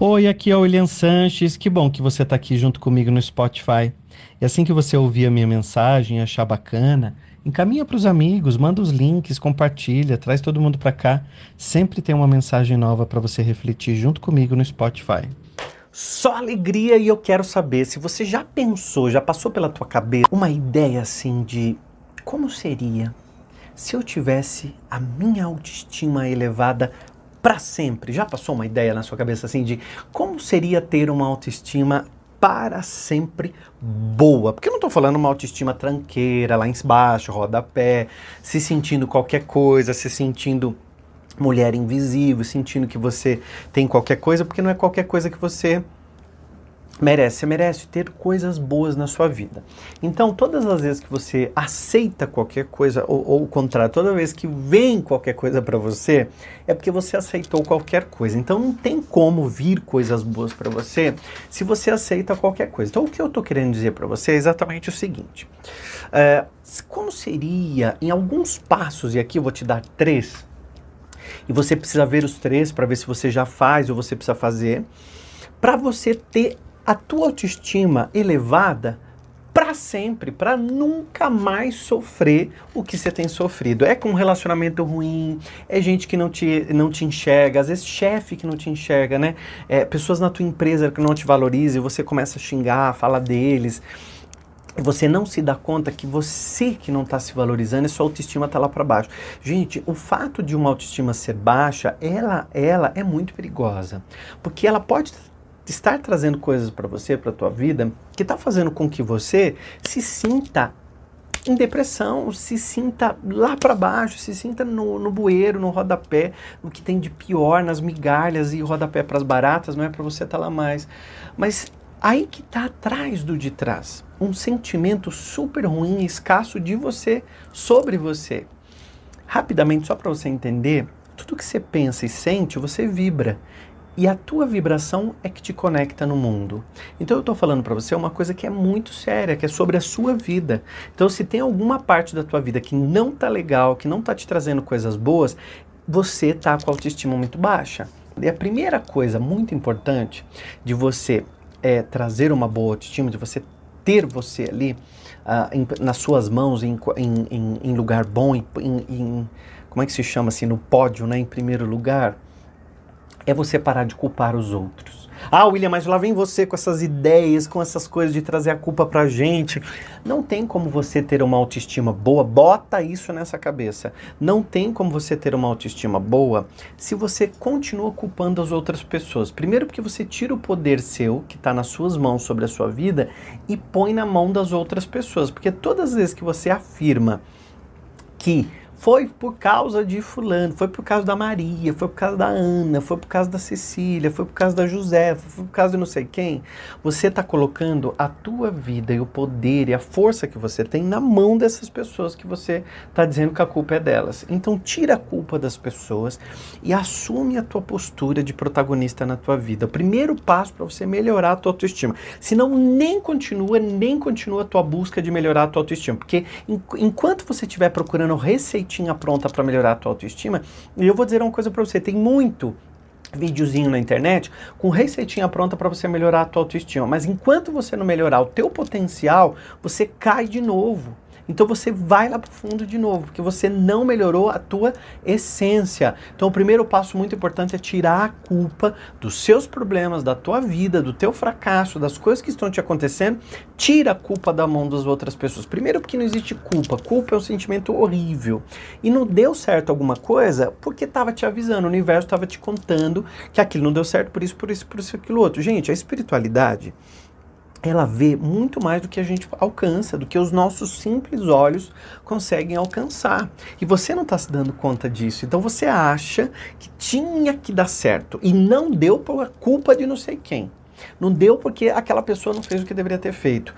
Oi, aqui é o William Sanches. Que bom que você está aqui junto comigo no Spotify. E assim que você ouvir a minha mensagem achar bacana, encaminha para os amigos, manda os links, compartilha, traz todo mundo para cá. Sempre tem uma mensagem nova para você refletir junto comigo no Spotify. Só alegria e eu quero saber se você já pensou, já passou pela tua cabeça uma ideia assim de como seria se eu tivesse a minha autoestima elevada para sempre. Já passou uma ideia na sua cabeça assim de como seria ter uma autoestima para sempre boa? Porque eu não estou falando uma autoestima tranqueira, lá embaixo, rodapé, se sentindo qualquer coisa, se sentindo mulher invisível, sentindo que você tem qualquer coisa, porque não é qualquer coisa que você merece. Você merece ter coisas boas na sua vida. Então, todas as vezes que você aceita qualquer coisa, ou, ou o contrário, toda vez que vem qualquer coisa para você, é porque você aceitou qualquer coisa. Então, não tem como vir coisas boas para você se você aceita qualquer coisa. Então, o que eu estou querendo dizer para você é exatamente o seguinte: é, como seria, em alguns passos, e aqui eu vou te dar três, e você precisa ver os três para ver se você já faz ou você precisa fazer, para você ter a tua autoestima elevada para sempre, para nunca mais sofrer o que você tem sofrido. É com um relacionamento ruim, é gente que não te, não te enxerga, às vezes chefe que não te enxerga, né? É, pessoas na tua empresa que não te valorizam você começa a xingar, fala deles. Você não se dá conta que você que não está se valorizando e sua autoestima está lá para baixo. Gente, o fato de uma autoestima ser baixa, ela, ela é muito perigosa. Porque ela pode estar trazendo coisas para você, para a tua vida, que está fazendo com que você se sinta em depressão, se sinta lá para baixo, se sinta no, no bueiro, no rodapé, no que tem de pior, nas migalhas e rodapé para as baratas, não é para você estar tá lá mais. Mas aí que está atrás do de trás, um sentimento super ruim, escasso de você, sobre você. Rapidamente, só para você entender, tudo que você pensa e sente, você vibra. E a tua vibração é que te conecta no mundo. Então eu estou falando para você uma coisa que é muito séria, que é sobre a sua vida. Então se tem alguma parte da tua vida que não tá legal, que não tá te trazendo coisas boas, você tá com a autoestima muito baixa. E a primeira coisa muito importante de você é, trazer uma boa autoestima, de você ter você ali uh, em, nas suas mãos, em, em, em lugar bom, em, como é que se chama assim, no pódio, né, em primeiro lugar, é você parar de culpar os outros. Ah, William, mas lá vem você com essas ideias, com essas coisas de trazer a culpa pra gente. Não tem como você ter uma autoestima boa, bota isso nessa cabeça. Não tem como você ter uma autoestima boa se você continua culpando as outras pessoas. Primeiro, porque você tira o poder seu, que está nas suas mãos sobre a sua vida, e põe na mão das outras pessoas. Porque todas as vezes que você afirma que foi por causa de fulano, foi por causa da Maria, foi por causa da Ana, foi por causa da Cecília, foi por causa da Josefa, foi por causa de não sei quem. Você está colocando a tua vida e o poder e a força que você tem na mão dessas pessoas que você está dizendo que a culpa é delas. Então tira a culpa das pessoas e assume a tua postura de protagonista na tua vida. O primeiro passo para você melhorar a tua autoestima. Senão nem continua, nem continua a tua busca de melhorar a tua autoestima. Porque enquanto você estiver procurando receitar receitinha pronta para melhorar a tua autoestima. E eu vou dizer uma coisa para você, tem muito videozinho na internet com receitinha pronta para você melhorar a tua autoestima. Mas enquanto você não melhorar o teu potencial, você cai de novo. Então você vai lá para o fundo de novo, porque você não melhorou a tua essência. Então o primeiro passo muito importante é tirar a culpa dos seus problemas, da tua vida, do teu fracasso, das coisas que estão te acontecendo. Tira a culpa da mão das outras pessoas. Primeiro porque não existe culpa. Culpa é um sentimento horrível. E não deu certo alguma coisa porque estava te avisando, o universo estava te contando que aquilo não deu certo por isso, por isso, por isso, aquilo outro. Gente, a espiritualidade ela vê muito mais do que a gente alcança, do que os nossos simples olhos conseguem alcançar. E você não está se dando conta disso. Então você acha que tinha que dar certo e não deu por culpa de não sei quem. Não deu porque aquela pessoa não fez o que deveria ter feito.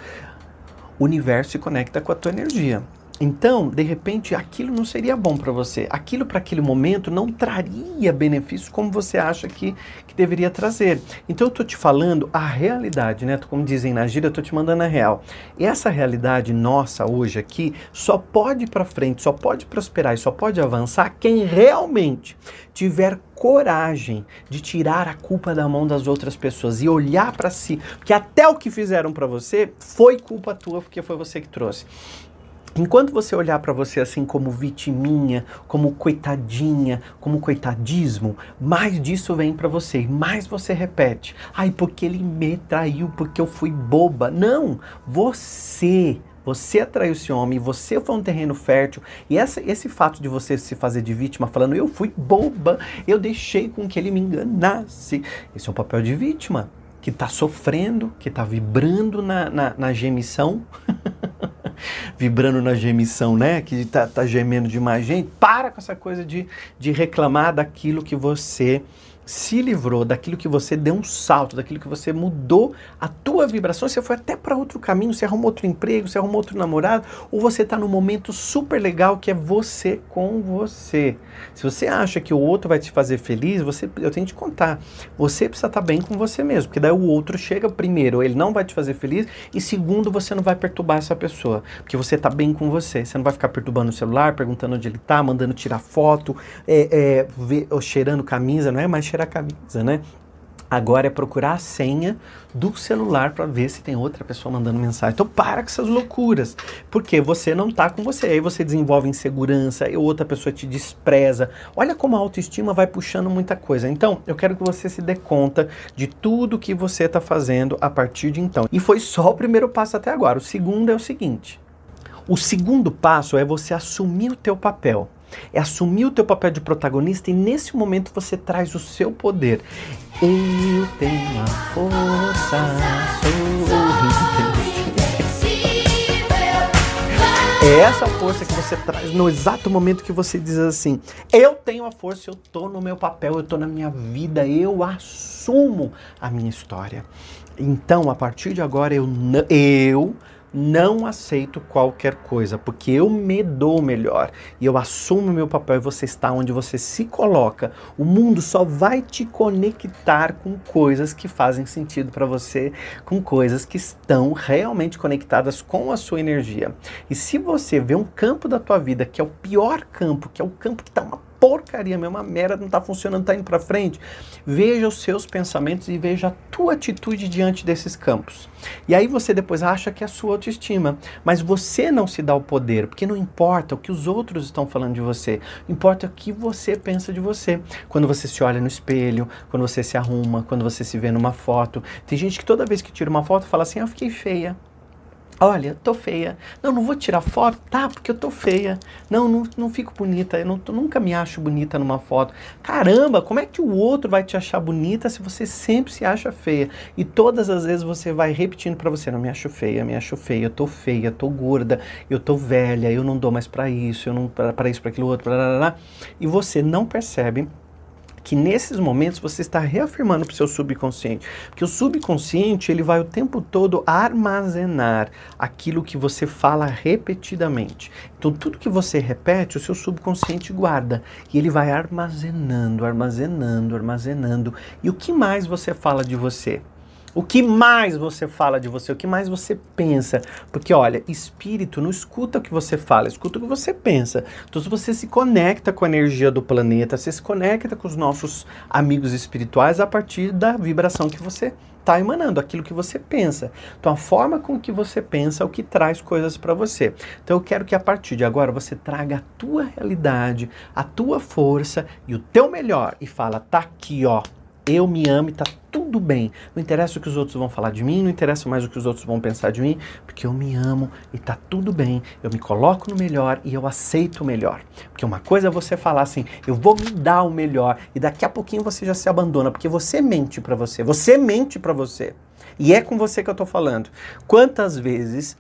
O universo se conecta com a tua energia. Então, de repente, aquilo não seria bom para você. Aquilo para aquele momento não traria benefícios como você acha que, que deveria trazer. Então, eu tô te falando a realidade, né? Como dizem na gíria, eu tô te mandando a real. E essa realidade nossa hoje aqui só pode ir para frente, só pode prosperar e só pode avançar quem realmente tiver coragem de tirar a culpa da mão das outras pessoas e olhar para si, porque até o que fizeram para você foi culpa tua, porque foi você que trouxe. Enquanto você olhar para você assim como vitiminha, como coitadinha, como coitadismo, mais disso vem para você, mais você repete. Ai, porque ele me traiu, porque eu fui boba. Não, você você atraiu esse homem, você foi um terreno fértil. E essa, esse fato de você se fazer de vítima, falando eu fui boba, eu deixei com que ele me enganasse. Esse é o papel de vítima, que está sofrendo, que está vibrando na, na, na gemição. vibrando na gemição, né? Que tá, tá gemendo demais. Gente, para com essa coisa de, de reclamar daquilo que você se livrou daquilo que você deu um salto, daquilo que você mudou a tua vibração, você foi até para outro caminho, você arrumou outro emprego, você arrumou outro namorado, ou você está num momento super legal que é você com você. Se você acha que o outro vai te fazer feliz, você, eu tenho que te contar, você precisa estar tá bem com você mesmo, porque daí o outro chega primeiro, ele não vai te fazer feliz, e segundo, você não vai perturbar essa pessoa, porque você está bem com você, você não vai ficar perturbando o celular, perguntando onde ele está, mandando tirar foto, é, é, ver, cheirando camisa, não é mais cheirar a camisa, né? Agora é procurar a senha do celular para ver se tem outra pessoa mandando mensagem. Então para com essas loucuras, porque você não tá com você. Aí você desenvolve insegurança, e outra pessoa te despreza. Olha como a autoestima vai puxando muita coisa. Então, eu quero que você se dê conta de tudo que você está fazendo a partir de então. E foi só o primeiro passo até agora. O segundo é o seguinte: o segundo passo é você assumir o teu papel é assumir o teu papel de protagonista e nesse momento você traz o seu poder. Eu tenho a força, sou É essa força que você traz no exato momento que você diz assim: Eu tenho a força, eu tô no meu papel, eu tô na minha vida, eu assumo a minha história. Então, a partir de agora, eu, eu não aceito qualquer coisa, porque eu me dou melhor e eu assumo meu papel e você está onde você se coloca. O mundo só vai te conectar com coisas que fazem sentido para você, com coisas que estão realmente conectadas com a sua energia. E se você vê um campo da tua vida que é o pior campo, que é o campo que está uma porcaria mesmo, uma merda, não está funcionando, está indo para frente. Veja os seus pensamentos e veja a tua atitude diante desses campos. E aí você depois acha que é a sua autoestima, mas você não se dá o poder, porque não importa o que os outros estão falando de você, importa o que você pensa de você. Quando você se olha no espelho, quando você se arruma, quando você se vê numa foto. Tem gente que toda vez que tira uma foto fala assim: "Eu fiquei feia". Olha, tô feia. Não, não vou tirar foto, tá? Porque eu tô feia. Não, não, não fico bonita. Eu não, nunca me acho bonita numa foto. Caramba, como é que o outro vai te achar bonita se você sempre se acha feia? E todas as vezes você vai repetindo para você: não me acho feia, me acho feia, eu tô feia, eu tô gorda, eu tô velha, eu não dou mais para isso, eu não para isso, para aquilo outro, blá, blá, blá. E você não percebe que nesses momentos você está reafirmando para o seu subconsciente, porque o subconsciente ele vai o tempo todo armazenar aquilo que você fala repetidamente. Então tudo que você repete, o seu subconsciente guarda e ele vai armazenando, armazenando, armazenando. E o que mais você fala de você? O que mais você fala de você? O que mais você pensa? Porque, olha, espírito não escuta o que você fala, escuta o que você pensa. Então, se você se conecta com a energia do planeta, você se conecta com os nossos amigos espirituais a partir da vibração que você está emanando, aquilo que você pensa. Então, a forma com que você pensa é o que traz coisas para você. Então, eu quero que a partir de agora você traga a tua realidade, a tua força e o teu melhor e fala: tá aqui, ó eu me amo e tá tudo bem. Não interessa o que os outros vão falar de mim, não interessa mais o que os outros vão pensar de mim, porque eu me amo e tá tudo bem. Eu me coloco no melhor e eu aceito o melhor. Porque uma coisa é você falar assim, eu vou me dar o melhor e daqui a pouquinho você já se abandona, porque você mente para você. Você mente para você. E é com você que eu tô falando. Quantas vezes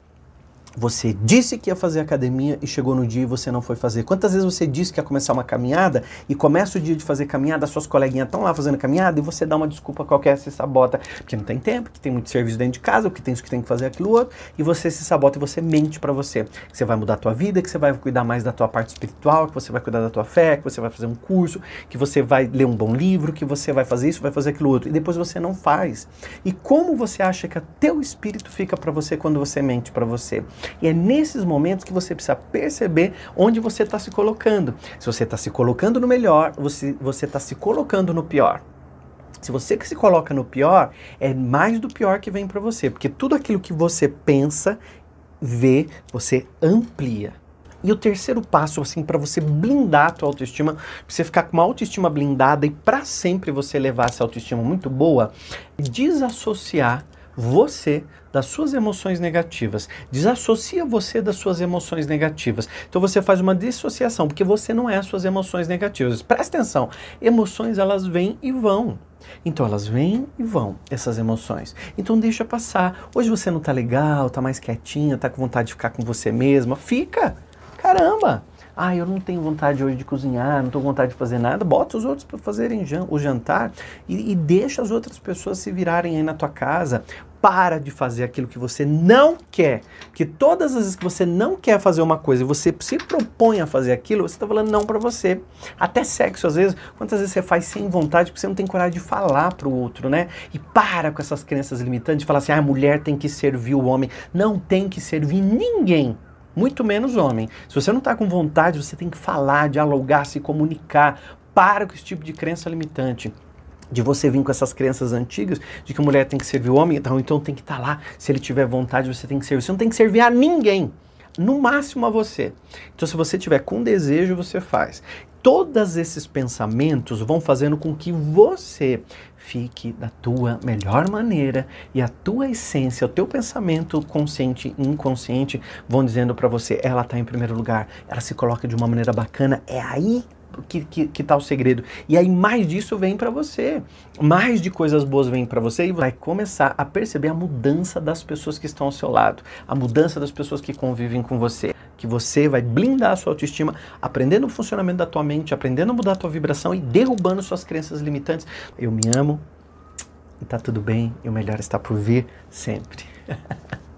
Você disse que ia fazer academia e chegou no dia e você não foi fazer. Quantas vezes você disse que ia começar uma caminhada e começa o dia de fazer caminhada, suas coleguinhas estão lá fazendo caminhada e você dá uma desculpa qualquer, se sabota, porque não tem tempo, que tem muito serviço dentro de casa, que tem isso que tem que fazer aquilo outro, e você se sabota e você mente para você. Que você vai mudar a tua vida, que você vai cuidar mais da tua parte espiritual, que você vai cuidar da tua fé, que você vai fazer um curso, que você vai ler um bom livro, que você vai fazer isso, vai fazer aquilo outro, e depois você não faz. E como você acha que o teu espírito fica para você quando você mente para você? E é nesses momentos que você precisa perceber onde você está se colocando. Se você está se colocando no melhor, você está se colocando no pior. Se você que se coloca no pior, é mais do pior que vem para você, porque tudo aquilo que você pensa, vê, você amplia. E o terceiro passo, assim, para você blindar a tua autoestima, pra você ficar com uma autoestima blindada e para sempre você levar essa autoestima muito boa, desassociar você das suas emoções negativas. Desassocia você das suas emoções negativas. Então você faz uma dissociação, porque você não é as suas emoções negativas. Presta atenção, emoções elas vêm e vão. Então elas vêm e vão, essas emoções. Então deixa passar. Hoje você não tá legal, tá mais quietinha, tá com vontade de ficar com você mesma. Fica! Caramba! Ah, eu não tenho vontade hoje de cozinhar, não tenho vontade de fazer nada. Bota os outros para fazerem o jantar e, e deixa as outras pessoas se virarem aí na tua casa para de fazer aquilo que você não quer. Que todas as vezes que você não quer fazer uma coisa e você se propõe a fazer aquilo, você está falando não para você. Até sexo, às vezes, quantas vezes você faz sem vontade porque você não tem coragem de falar para o outro, né? E para com essas crenças limitantes de falar assim: ah, a mulher tem que servir o homem. Não tem que servir ninguém muito menos homem. Se você não está com vontade, você tem que falar, dialogar, se comunicar. Para com esse tipo de crença limitante de você vir com essas crenças antigas de que a mulher tem que servir o homem, então, então tem que estar tá lá. Se ele tiver vontade, você tem que servir. Você não tem que servir a ninguém. No máximo a você. Então, se você tiver com desejo, você faz. Todos esses pensamentos vão fazendo com que você fique da tua melhor maneira e a tua essência, o teu pensamento consciente e inconsciente vão dizendo para você, ela está em primeiro lugar, ela se coloca de uma maneira bacana, é aí que, que, que tá o segredo. E aí mais disso vem para você. Mais de coisas boas vem para você e vai começar a perceber a mudança das pessoas que estão ao seu lado, a mudança das pessoas que convivem com você. Que você vai blindar a sua autoestima, aprendendo o funcionamento da tua mente, aprendendo a mudar a tua vibração e derrubando suas crenças limitantes. Eu me amo e tá tudo bem, e o melhor está por vir sempre.